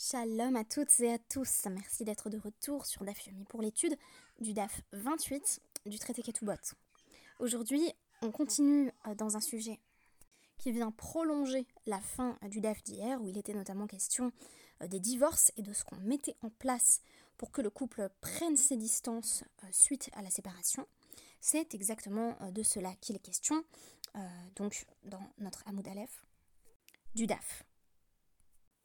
Shalom à toutes et à tous. Merci d'être de retour sur DAF Yomi pour l'étude du DAF 28 du traité Ketubot. Aujourd'hui, on continue euh, dans un sujet qui vient prolonger la fin du DAF d'hier, où il était notamment question euh, des divorces et de ce qu'on mettait en place pour que le couple prenne ses distances euh, suite à la séparation. C'est exactement de cela qu'il est question, donc dans notre Hamoud Aleph du DAF.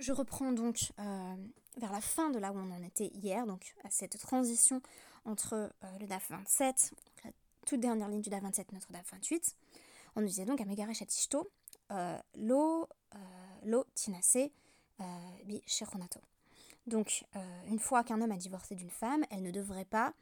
Je reprends donc vers la fin de là où on en était hier, donc à cette transition entre le DAF 27, la toute dernière ligne du DAF 27, notre DAF 28. On nous disait donc à Megaresh Atishto, lo, lo tinase bi sheronato. Donc, une fois qu'un homme a divorcé d'une femme, elle ne devrait pas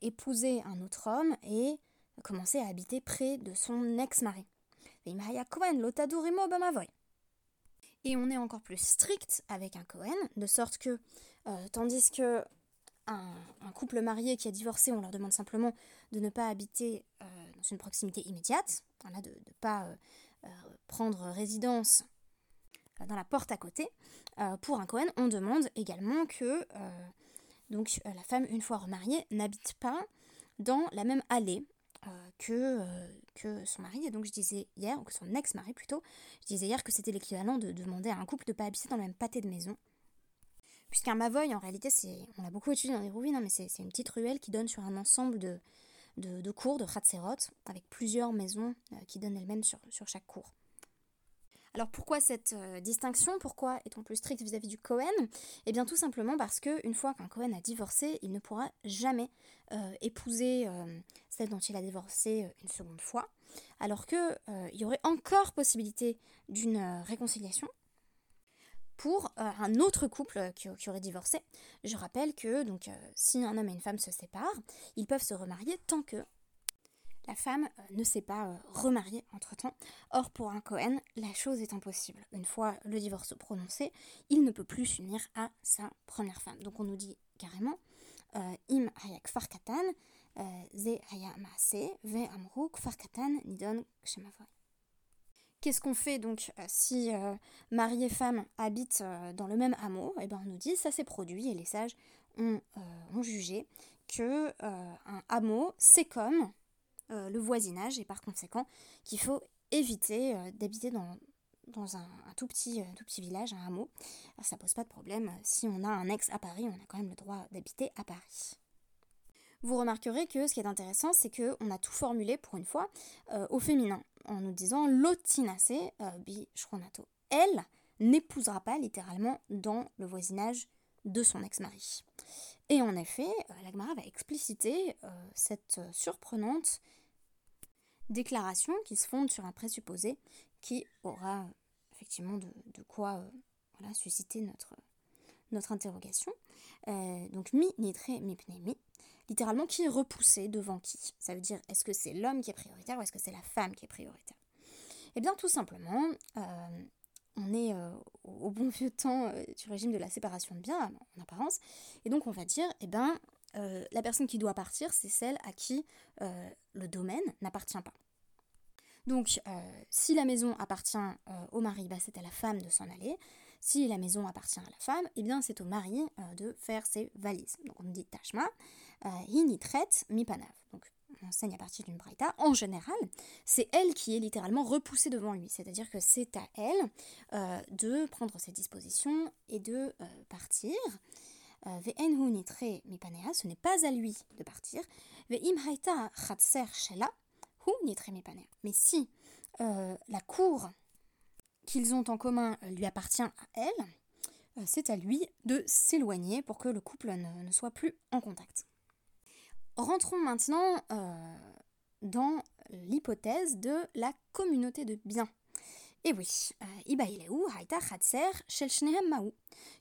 épouser un autre homme et commencer à habiter près de son ex-mari. Et on est encore plus strict avec un Cohen, de sorte que, tandis que un, couple marié qui a divorcé, on leur demande simplement de ne pas habiter dans une proximité immédiate, de ne pas prendre résidence dans la porte à côté. pour un Cohen, on demande également que donc, la femme, une fois remariée, n'habite pas dans la même allée que, que son mari. Et donc je disais hier, ou que son ex-mari plutôt, je disais hier que c'était l'équivalent de demander à un couple de ne pas habiter dans le même pâté de maison. Puisqu'un Mavoy, en réalité, c'est, on l'a beaucoup étudié dans les rouvines, mais c'est, une petite ruelle qui donne sur un ensemble de, de, cours, de Khatserot, avec plusieurs maisons qui donnent elles-mêmes sur, sur chaque cour. Alors pourquoi cette euh, distinction? Pourquoi est-on plus strict vis-à-vis du Cohen? Eh bien tout simplement parce qu'une fois qu'un Cohen a divorcé, il ne pourra jamais euh, épouser euh, celle dont il a divorcé une seconde fois, alors qu'il y aurait encore possibilité d'une réconciliation pour un autre couple qui, aurait divorcé. Je rappelle que donc si un homme et une femme se séparent, ils peuvent se remarier tant que la femme euh, ne s'est pas euh, remariée entre-temps. Or, pour un Cohen, la chose est impossible. Une fois le divorce prononcé, il ne peut plus s'unir à sa première femme. Donc on nous dit carrément euh, Im hayak farkatan, Qu'est-ce qu'on fait donc si mari et femme habitent dans le même hameau? Eh bien on nous dit ça s'est produit et les sages ont, jugé que un hameau c'est comme euh, le voisinage et par conséquent qu'il faut éviter euh, d'habiter dans, un, tout, petit, euh, tout petit village, un hameau. ça pose pas de problème. Si on a un ex à Paris, on a quand même le droit d'habiter à Paris. Vous remarquerez que ce qui est intéressant, c'est qu'on a tout formulé pour une fois au féminin, en nous disant l'otinase bi shronato. Elle n'épousera pas littéralement dans le voisinage de son ex-mari. Et en effet, l'Agmara va expliciter cette surprenante déclaration qui se fonde sur un présupposé qui aura effectivement de, quoi euh, susciter notre, notre interrogation. Euh, donc mi nitre mi pnemi, littéralement qui est repoussé devant qui? Ça veut dire est-ce que c'est l'homme qui est prioritaire ou est-ce que c'est la femme qui est prioritaire? Eh bien tout simplement, euh, on est au bon vieux temps du régime de la séparation de biens en apparence, et donc on va dire, eh bien euh, la personne qui doit partir, c'est celle à qui euh, le domaine n'appartient pas. Donc, euh, si la maison appartient au mari, bah, c'est à la femme de s'en aller. Si la maison appartient à la femme, eh bien c'est au mari de faire ses valises. Donc on dit tashma, hini traite mi panav. Donc on enseigne à partir d'une braïta. En général, c'est elle qui est littéralement repoussée devant lui. C'est-à-dire que c'est à elle de prendre ses dispositions et de partir. Euh, ce n'est pas à lui de partir. Mais si euh, la cour qu'ils ont en commun lui appartient à elle, euh, c'est à lui de s'éloigner pour que le couple ne, soit plus en contact. Rentrons maintenant dans l'hypothèse de la communauté de biens. Et oui,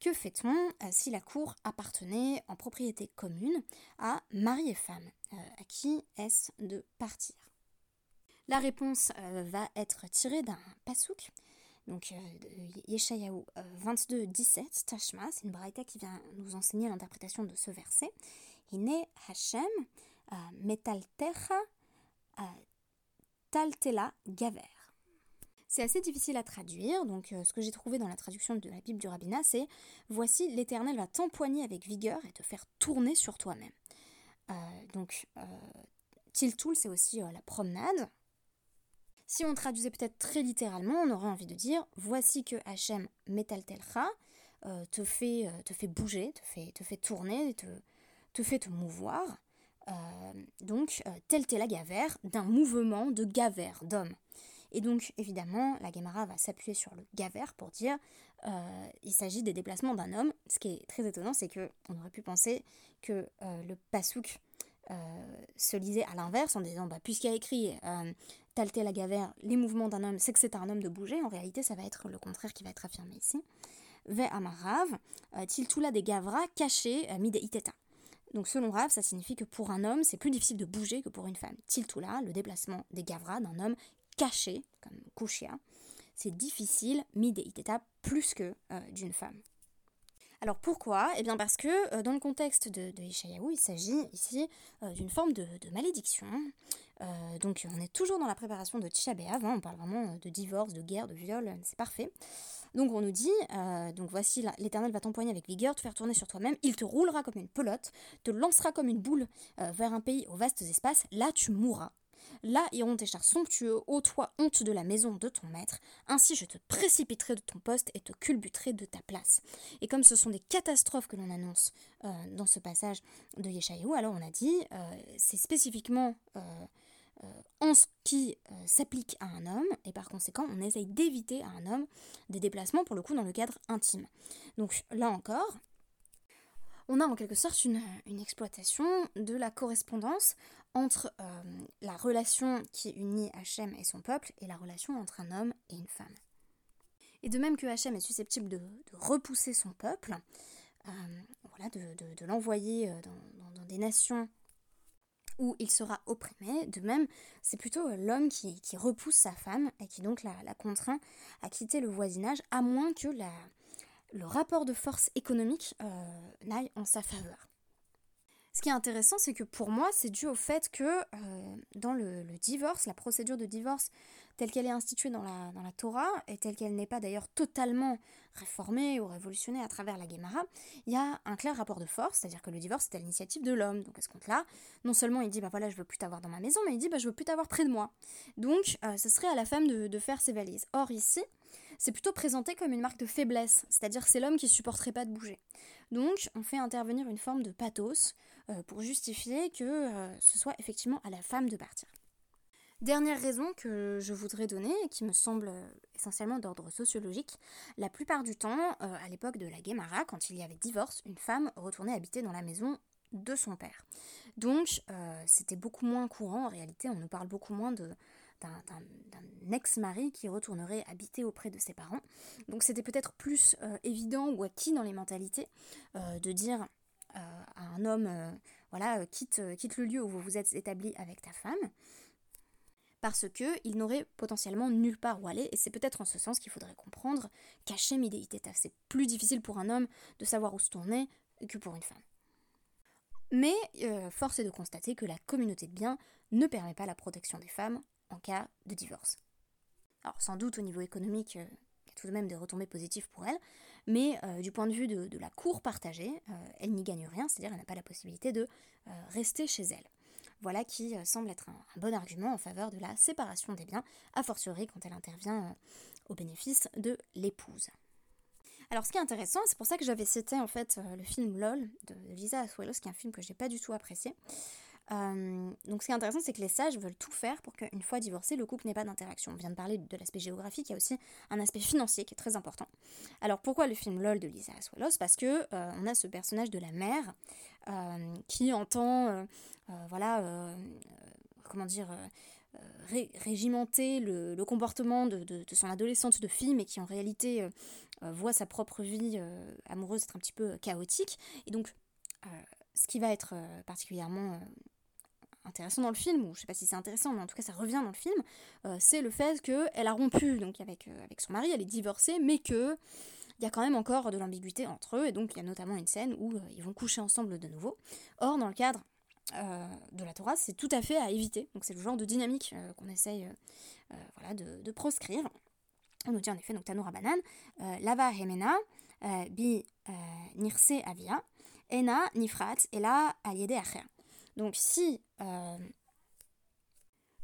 que fait-on euh, si la cour appartenait en propriété commune à mari et femme euh, À qui est-ce de partir? La réponse euh, va être tirée d'un pasouk, donc Yeshayahu 22, 17, Tashma, c'est une braïta qui vient nous enseigner l'interprétation de ce verset. Hine Hashem metaltecha taltela gaver. C'est assez difficile à traduire, donc ce que j'ai trouvé dans la traduction de la Bible du rabbinat, c'est Voici l'Éternel va t'empoigner avec vigueur et te faire tourner sur toi-même. donc, Tiltul, c'est aussi la promenade. Si on traduisait peut-être très littéralement, on aurait envie de dire Voici que Hachem metaltelcha te, te fait bouger, te fait, te fait tourner, te, te fait te mouvoir. Euh, donc, euh, tel la gavère d'un mouvement de gavère, d'homme. Et donc, évidemment, la Gemara va s'appuyer sur le gavère pour dire euh, il s'agit des déplacements d'un homme. Ce qui est très étonnant, c'est que on aurait pu penser que le pasouk se lisait à l'inverse en disant bah, puisqu'il y a écrit tel tel la gavère, les mouvements d'un homme, c'est que c'est un homme de bouger. En réalité, ça va être le contraire qui va être affirmé ici. Ve amarav, tiltula des gavra caché mide iteta. Donc selon Rav, ça signifie que pour un homme, c'est plus difficile de bouger que pour une femme. Tiltula, le déplacement des gavras d'un homme caché, comme Kushia, c'est difficile, mide iteta, plus que euh, d'une femme. Alors pourquoi? Eh bien parce que euh, dans le contexte de, de il s'agit ici euh, d'une forme de, malédiction. donc on est toujours dans la préparation de Tisha B'Av, hein, on parle vraiment de divorce, de guerre, de viol, c'est parfait. Donc on nous dit, euh, donc voici l'Éternel va t'empoigner avec vigueur, te faire tourner sur toi-même, il te roulera comme une pelote, te lancera comme une boule euh, vers un pays aux vastes espaces, là tu mourras. Là iront tes chars somptueux, ô toi honte de la maison de ton maître, ainsi je te précipiterai de ton poste et te culbuterai de ta place. Et comme ce sont des catastrophes que l'on annonce euh, dans ce passage de Yeshayahu, alors on a dit, c'est spécifiquement euh, en ce qui euh, s'applique à un homme, et par conséquent, on essaye d'éviter à un homme des déplacements, pour le coup, dans le cadre intime. Donc là encore, on a en quelque sorte une, exploitation de la correspondance entre euh, la relation qui unit Hachem et son peuple et la relation entre un homme et une femme. Et de même que Hachem est susceptible de, repousser son peuple, voilà, de, l'envoyer dans, des nations où il sera opprimé. De même, c'est plutôt euh, l'homme qui, repousse sa femme et qui donc la, contraint à quitter le voisinage, à moins que la, le rapport de force économique euh, n'aille en sa faveur. Ce qui est intéressant, c'est que pour moi, c'est dû au fait que euh, dans le, divorce, la procédure de divorce telle qu'elle est instituée dans la, dans la Torah, et telle qu'elle n'est pas d'ailleurs totalement réformée ou révolutionnée à travers la Gemara, il y a un clair rapport de force, c'est-à-dire que le divorce est à l'initiative de l'homme. Donc à ce compte-là, non seulement il dit bah voilà je veux plus t'avoir dans ma maison, mais il dit bah je veux plus t'avoir près de moi. Donc euh, ce serait à la femme de, faire ses valises. Or ici, c'est plutôt présenté comme une marque de faiblesse, c'est-à-dire c'est l'homme qui supporterait pas de bouger. Donc on fait intervenir une forme de pathos pour justifier que euh, ce soit effectivement à la femme de partir. Dernière raison que je voudrais donner, qui me semble euh, essentiellement d'ordre sociologique, la plupart du temps, à l'époque de la Guémara, quand il y avait divorce, une femme retournait habiter dans la maison de son père. Donc c'était beaucoup moins courant, en réalité on nous parle beaucoup moins d'un ex-mari qui retournerait habiter auprès de ses parents. Donc c'était peut-être plus euh, évident ou acquis dans les mentalités euh, de dire euh, à un homme, voilà, quitte, quitte le lieu où vous vous êtes établi avec ta femme, parce que il n'aurait potentiellement nulle part où aller, et c'est peut-être en ce sens qu'il faudrait comprendre cacher idéité C'est plus difficile pour un homme de savoir où se tourner que pour une femme. Mais force est de constater que la communauté de biens ne permet pas la protection des femmes en cas de divorce. Alors sans doute au niveau économique, euh, il y a tout de même des retombées positives pour elle, mais euh, du point de vue de, la cour partagée, euh, elle n'y gagne rien, c'est-à-dire elle n'a pas la possibilité de rester chez elle. Voilà qui semble être un, bon argument en faveur de la séparation des biens, a fortiori quand elle intervient au bénéfice de l'épouse. Alors ce qui est intéressant, c'est pour ça que j'avais cité en fait le film LOL de Lisa Asuelos, qui est un film que j'ai pas du tout apprécié. Euh, donc ce qui est intéressant, c'est que les sages veulent tout faire pour qu'une fois divorcé, le couple n'ait pas d'interaction. On vient de parler de l'aspect géographique, il y a aussi un aspect financier qui est très important. Alors pourquoi le film LOL de Lisa Aswalos Parce que euh, on a ce personnage de la mère euh, qui entend, voilà, comment dire, régimenter le, comportement de, son adolescente de fille, mais qui en réalité voit sa propre vie amoureuse être un petit peu chaotique. Et donc ce qui va être particulièrement intéressant dans le film, ou je sais pas si c'est intéressant, mais en tout cas ça revient dans le film, euh, c'est le fait qu'elle a rompu donc avec, euh, avec son mari, elle est divorcée, mais que il y a quand même encore de l'ambiguïté entre eux, et donc il y a notamment une scène où euh, ils vont coucher ensemble de nouveau. Or, dans le cadre de la Torah, c'est tout à fait à éviter, donc c'est le genre de dynamique qu'on essaye voilà, de, proscrire. On nous dit en effet, donc Tanoura Banan, Lava Hemena, Bi Nirse Avia, Ena Nifrat, et là, Aliede Acher. Donc si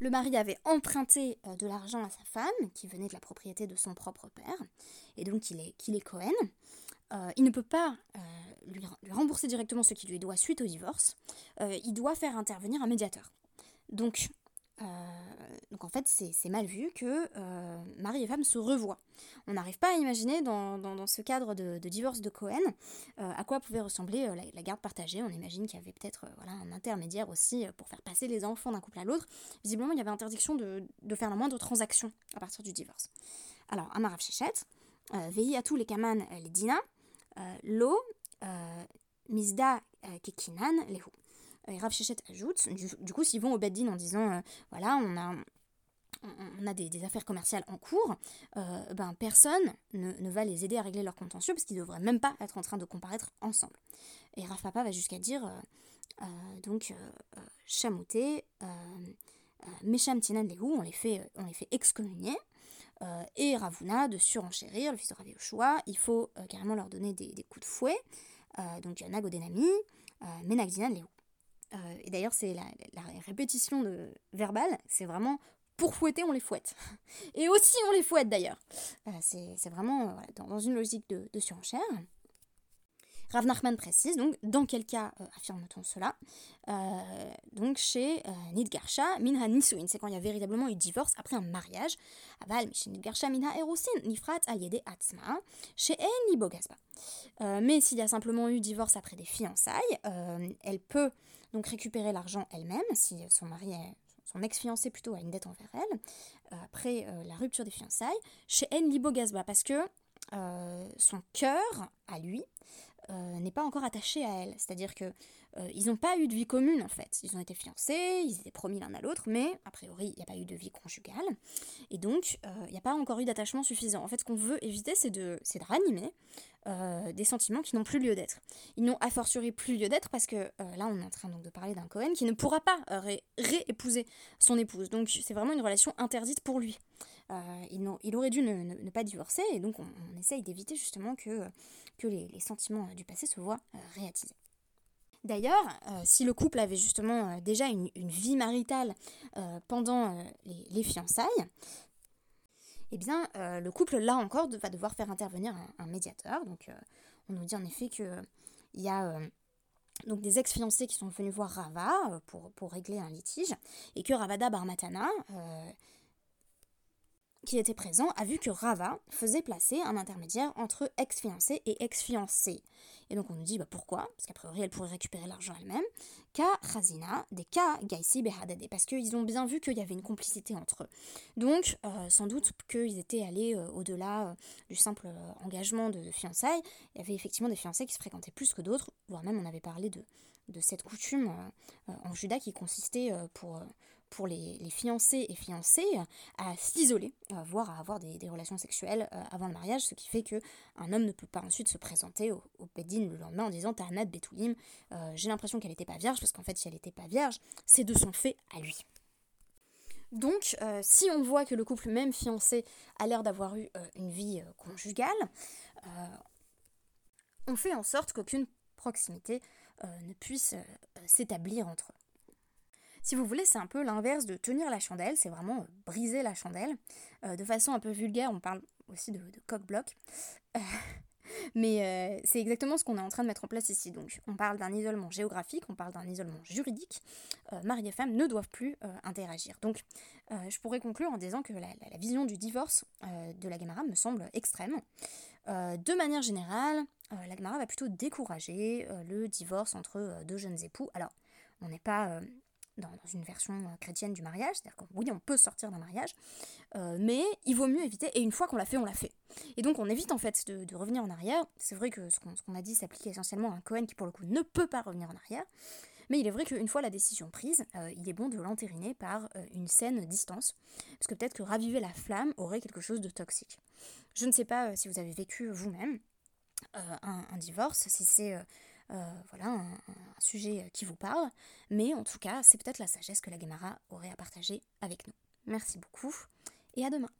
le mari avait emprunté de l'argent à sa femme, qui venait de la propriété de son propre père, et donc qu'il est, qu'il est Cohen, il ne peut pas lui, rembourser directement ce qui lui doit suite au divorce, il doit faire intervenir un médiateur. Donc, euh, donc en fait, c'est mal vu que euh, mari et femme se revoient. On n'arrive pas à imaginer dans, ce cadre de, divorce de Cohen euh, à quoi pouvait ressembler la, garde partagée. On imagine qu'il y avait peut-être un intermédiaire aussi pour faire passer les enfants d'un couple à l'autre. Visiblement, il y avait interdiction de, faire la moindre transaction à partir du divorce. Alors, Amarav Shechet, veillez à les Kaman, les Dina, Lo, Mizda, Kekinan, Lehu. Et Rav Shechet ajoute, du, coup, s'ils vont au Beddin en disant, euh, voilà, on a, on des, affaires commerciales en cours, euh, ben personne ne, va les aider à régler leurs contentieux parce qu'ils ne devraient même pas être en train de comparaître ensemble. Et Rav Papa va jusqu'à dire, euh, donc, chamouté, Mesham Tinan on les fait, on les fait excommunier. et Ravuna de surenchérir, le fils de Rav Yoshua, il faut carrément leur donner des, coups de fouet. donc Nagodenami, Menagdinan Lehu. Euh, et d'ailleurs, c'est la, répétition de, verbale, c'est vraiment pour fouetter, on les fouette. Et aussi, on les fouette d'ailleurs. Euh, c'est vraiment euh, dans, une logique de, surenchère. Rav Nachman précise donc dans quel cas affirme-t-on cela? Donc chez Nidgarsha Minha Nisuin, c'est quand il y a véritablement eu divorce après un mariage. Aval chez Nidgarsha Minha Erosin Nifrat Aliede Atzma chez En mais s'il y a simplement eu divorce après des fiançailles, elle peut donc récupérer l'argent elle-même, si son mari son ex-fiancé plutôt a une dette envers elle, euh, après euh, la rupture des fiançailles, chez En Libo parce que euh, son cœur, à lui, n'est pas encore attaché à elle. C'est-à-dire que ils n'ont pas eu de vie commune en fait. Ils ont été fiancés, ils étaient promis l'un à l'autre, mais a priori il n'y a pas eu de vie conjugale. Et donc il n'y a pas encore eu d'attachement suffisant. En fait ce qu'on veut éviter c'est de, de ranimer euh, des sentiments qui n'ont plus lieu d'être. Ils n'ont a fortiori plus lieu d'être parce que euh, là on est en train de parler d'un Cohen qui ne pourra pas réépouser son épouse. Donc c'est vraiment une relation interdite pour lui. Euh, il, aurait dû ne, pas divorcer et donc on, essaye d'éviter justement que, que les, sentiments du passé se voient réattisés. D'ailleurs, si le couple avait justement déjà une, vie maritale pendant les, fiançailles, eh bien, euh, le couple, là encore, va devoir faire intervenir un, médiateur. Donc, euh, on nous dit en effet qu'il y a euh, donc des ex-fiancés qui sont venus voir Rava pour, pour, régler un litige, et que Ravada Barmatana, qui était présent, a vu que Rava faisait placer un intermédiaire entre ex-fiancé et ex-fiancé. Et donc on nous dit bah, pourquoi, parce qu'a priori elle pourrait récupérer l'argent elle-même, Ka Khazina, des Ka Gaisi parce qu'ils ont bien vu qu'il y avait une complicité entre eux. Donc euh, sans doute qu'ils étaient allés euh, au-delà euh, du simple engagement de, fiançailles. Il y avait effectivement des fiancés qui se fréquentaient plus que d'autres, voire même on avait parlé de, de cette coutume en Juda qui consistait pour pour les, fiancés et fiancées à s'isoler, voire à avoir des, relations sexuelles euh, avant le mariage, ce qui fait que un homme ne peut pas ensuite se présenter au, au le lendemain en disant Ta'anat Betoulim, euh, j'ai l'impression qu'elle n'était pas vierge, parce qu'en fait, si elle n'était pas vierge, c'est de son fait à lui. Donc, euh, si on voit que le couple même fiancé a l'air d'avoir eu une vie conjugale, on fait en sorte qu'aucune proximité ne puisse s'établir entre eux. Si vous voulez, c'est un peu l'inverse de tenir la chandelle, c'est vraiment euh, briser la chandelle. Euh, de façon un peu vulgaire, on parle aussi de, coq-bloc. Euh, mais c'est exactement ce qu'on est en train de mettre en place ici. Donc, on parle d'un isolement géographique, on parle d'un isolement juridique. mari et femme ne doivent plus interagir. Donc, je pourrais conclure en disant que la, vision du divorce de la Gamara me semble extrême. de manière générale, la Gamara va plutôt décourager le divorce entre deux jeunes époux. Alors, on n'est pas dans, une version euh, chrétienne du mariage, c'est-à-dire que oui, on peut sortir d'un mariage, euh, mais il vaut mieux éviter, et une fois qu'on l'a fait, on l'a fait. Et donc on évite en fait de, revenir en arrière. C'est vrai que ce qu'on a dit s'applique essentiellement à un Cohen qui pour le coup ne peut pas revenir en arrière, mais il est vrai qu'une fois la décision prise, euh, il est bon de l'entériner par une saine distance, parce que peut-être que raviver la flamme aurait quelque chose de toxique. Je ne sais pas si vous avez vécu vous-même un, divorce, si c'est voilà, un, sujet qui vous parle. Mais en tout cas, c'est peut-être la sagesse que la Gemara aurait à partager avec nous. Merci beaucoup et à demain.